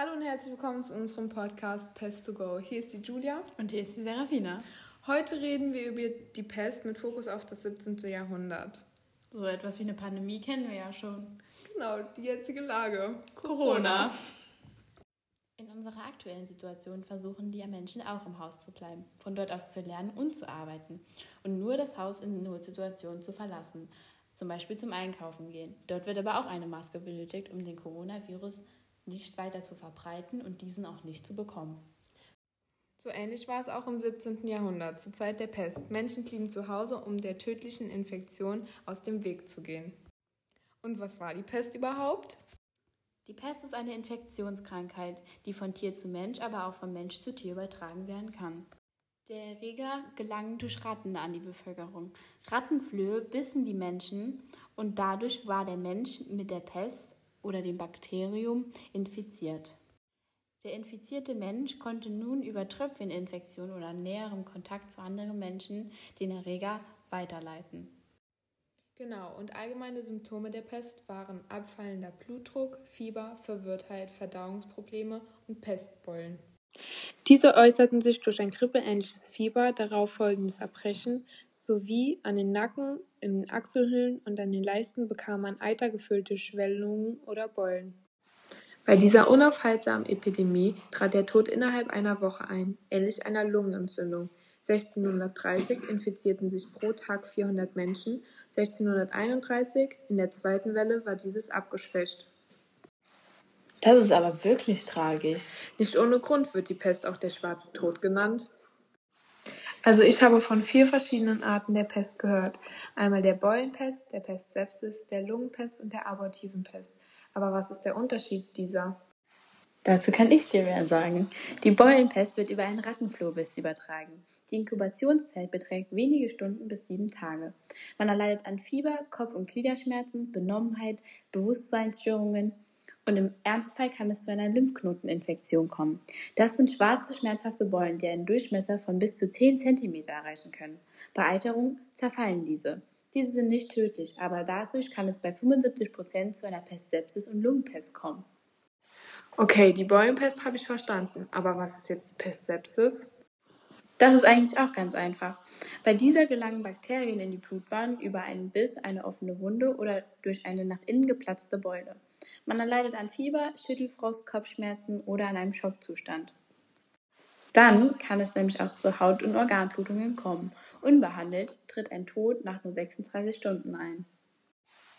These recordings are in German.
Hallo und herzlich willkommen zu unserem Podcast Pest to Go. Hier ist die Julia. Und hier ist die Serafina. Heute reden wir über die Pest mit Fokus auf das 17. Jahrhundert. So etwas wie eine Pandemie kennen wir ja schon. Genau, die jetzige Lage. Corona. In unserer aktuellen Situation versuchen die Menschen auch im Haus zu bleiben, von dort aus zu lernen und zu arbeiten und nur das Haus in Notsituationen zu verlassen, zum Beispiel zum Einkaufen gehen. Dort wird aber auch eine Maske benötigt, um den Coronavirus nicht weiter zu verbreiten und diesen auch nicht zu bekommen. So ähnlich war es auch im 17. Jahrhundert, zur Zeit der Pest. Menschen blieben zu Hause, um der tödlichen Infektion aus dem Weg zu gehen. Und was war die Pest überhaupt? Die Pest ist eine Infektionskrankheit, die von Tier zu Mensch, aber auch von Mensch zu Tier übertragen werden kann. Der Erreger gelangen durch Ratten an die Bevölkerung. Rattenflöhe bissen die Menschen und dadurch war der Mensch mit der Pest oder dem Bakterium infiziert. Der infizierte Mensch konnte nun über Tröpfcheninfektion oder näherem Kontakt zu anderen Menschen den Erreger weiterleiten. Genau, und allgemeine Symptome der Pest waren abfallender Blutdruck, Fieber, Verwirrtheit, Verdauungsprobleme und Pestbeulen. Diese äußerten sich durch ein grippeähnliches Fieber, darauf folgendes Erbrechen sowie an den Nacken, in den Achselhöhlen und an den Leisten bekam man eitergefüllte Schwellungen oder Beulen. Bei dieser unaufhaltsamen Epidemie trat der Tod innerhalb einer Woche ein, ähnlich einer Lungenentzündung. 1630 infizierten sich pro Tag 400 Menschen, 1631 in der zweiten Welle war dieses abgeschwächt. Das ist aber wirklich tragisch. Nicht ohne Grund wird die Pest auch der schwarze Tod genannt. Also ich habe von vier verschiedenen Arten der Pest gehört. Einmal der Beulenpest, der Pest Sepsis, der Lungenpest und der abortiven Pest. Aber was ist der Unterschied dieser? Dazu kann ich dir mehr sagen. Die Beulenpest wird über einen Rattenflohbiss übertragen. Die Inkubationszeit beträgt wenige Stunden bis sieben Tage. Man erleidet an Fieber, Kopf- und Gliederschmerzen, Benommenheit, Bewusstseinsstörungen und im Ernstfall kann es zu einer Lymphknoteninfektion kommen. Das sind schwarze, schmerzhafte Beulen, die einen Durchmesser von bis zu 10 cm erreichen können. Bei Eiterung zerfallen diese. Diese sind nicht tödlich, aber dadurch kann es bei 75 Prozent zu einer Pestsepsis und Lungenpest kommen. Okay, die Beulenpest habe ich verstanden. Aber was ist jetzt Pestsepsis? Das ist eigentlich auch ganz einfach. Bei dieser gelangen Bakterien in die Blutbahn über einen Biss, eine offene Wunde oder durch eine nach innen geplatzte Beule. Man erleidet an Fieber, Schüttelfrost, Kopfschmerzen oder an einem Schockzustand. Dann kann es nämlich auch zu Haut- und Organblutungen kommen. Unbehandelt tritt ein Tod nach nur 36 Stunden ein.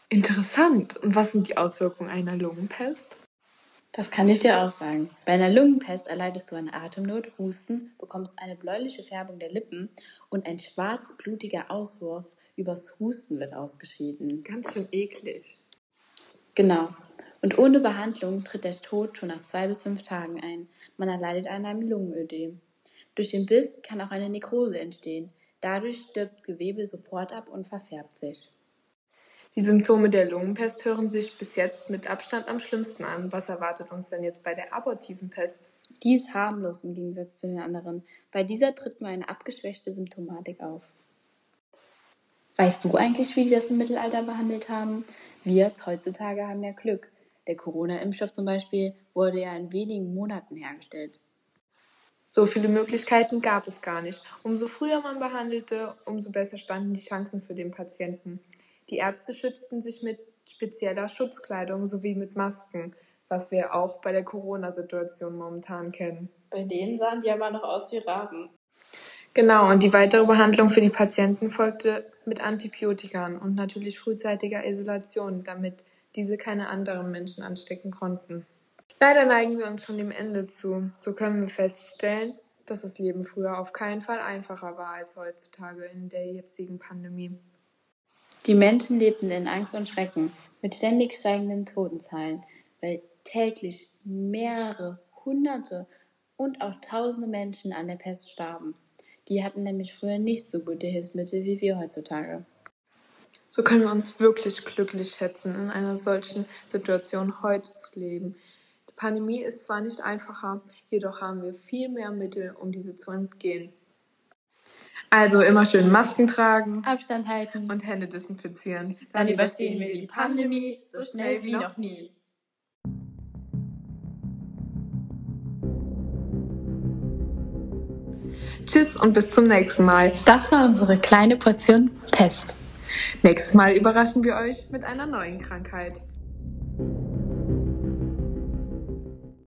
Interessant. Und was sind die Auswirkungen einer Lungenpest? Das kann ich dir auch sagen. Bei einer Lungenpest erleidest du eine Atemnot, Husten, bekommst eine bläuliche Färbung der Lippen und ein schwarz blutiger Auswurf übers Husten wird ausgeschieden. Ganz schön eklig. Genau. Und ohne Behandlung tritt der Tod schon nach zwei bis fünf Tagen ein. Man erleidet an einem Lungenödem. Durch den Biss kann auch eine Nekrose entstehen. Dadurch stirbt Gewebe sofort ab und verfärbt sich. Die Symptome der Lungenpest hören sich bis jetzt mit Abstand am schlimmsten an. Was erwartet uns denn jetzt bei der abortiven Pest? Die ist harmlos im Gegensatz zu den anderen. Bei dieser tritt nur eine abgeschwächte Symptomatik auf. Weißt du eigentlich, wie die das im Mittelalter behandelt haben? Wir heutzutage haben ja Glück. Der Corona-Impfstoff zum Beispiel wurde ja in wenigen Monaten hergestellt. So viele Möglichkeiten gab es gar nicht. Umso früher man behandelte, umso besser standen die Chancen für den Patienten. Die Ärzte schützten sich mit spezieller Schutzkleidung sowie mit Masken, was wir auch bei der Corona-Situation momentan kennen. Bei denen sahen die aber noch aus wie Raben. Genau, und die weitere Behandlung für die Patienten folgte mit Antibiotikern und natürlich frühzeitiger Isolation, damit diese keine anderen Menschen anstecken konnten. Leider neigen wir uns schon dem Ende zu. So können wir feststellen, dass das Leben früher auf keinen Fall einfacher war als heutzutage in der jetzigen Pandemie. Die Menschen lebten in Angst und Schrecken mit ständig steigenden Totenzahlen, weil täglich mehrere Hunderte und auch tausende Menschen an der Pest starben. Die hatten nämlich früher nicht so gute Hilfsmittel wie wir heutzutage. So können wir uns wirklich glücklich schätzen, in einer solchen Situation heute zu leben. Die Pandemie ist zwar nicht einfacher, jedoch haben wir viel mehr Mittel, um diese zu entgehen. Also immer schön Masken tragen, Abstand halten und Hände desinfizieren. Dann, Dann überstehen wir die Pandemie so schnell wie noch nie. Tschüss und bis zum nächsten Mal. Das war unsere kleine Portion Pest. Nächstes Mal überraschen wir euch mit einer neuen Krankheit.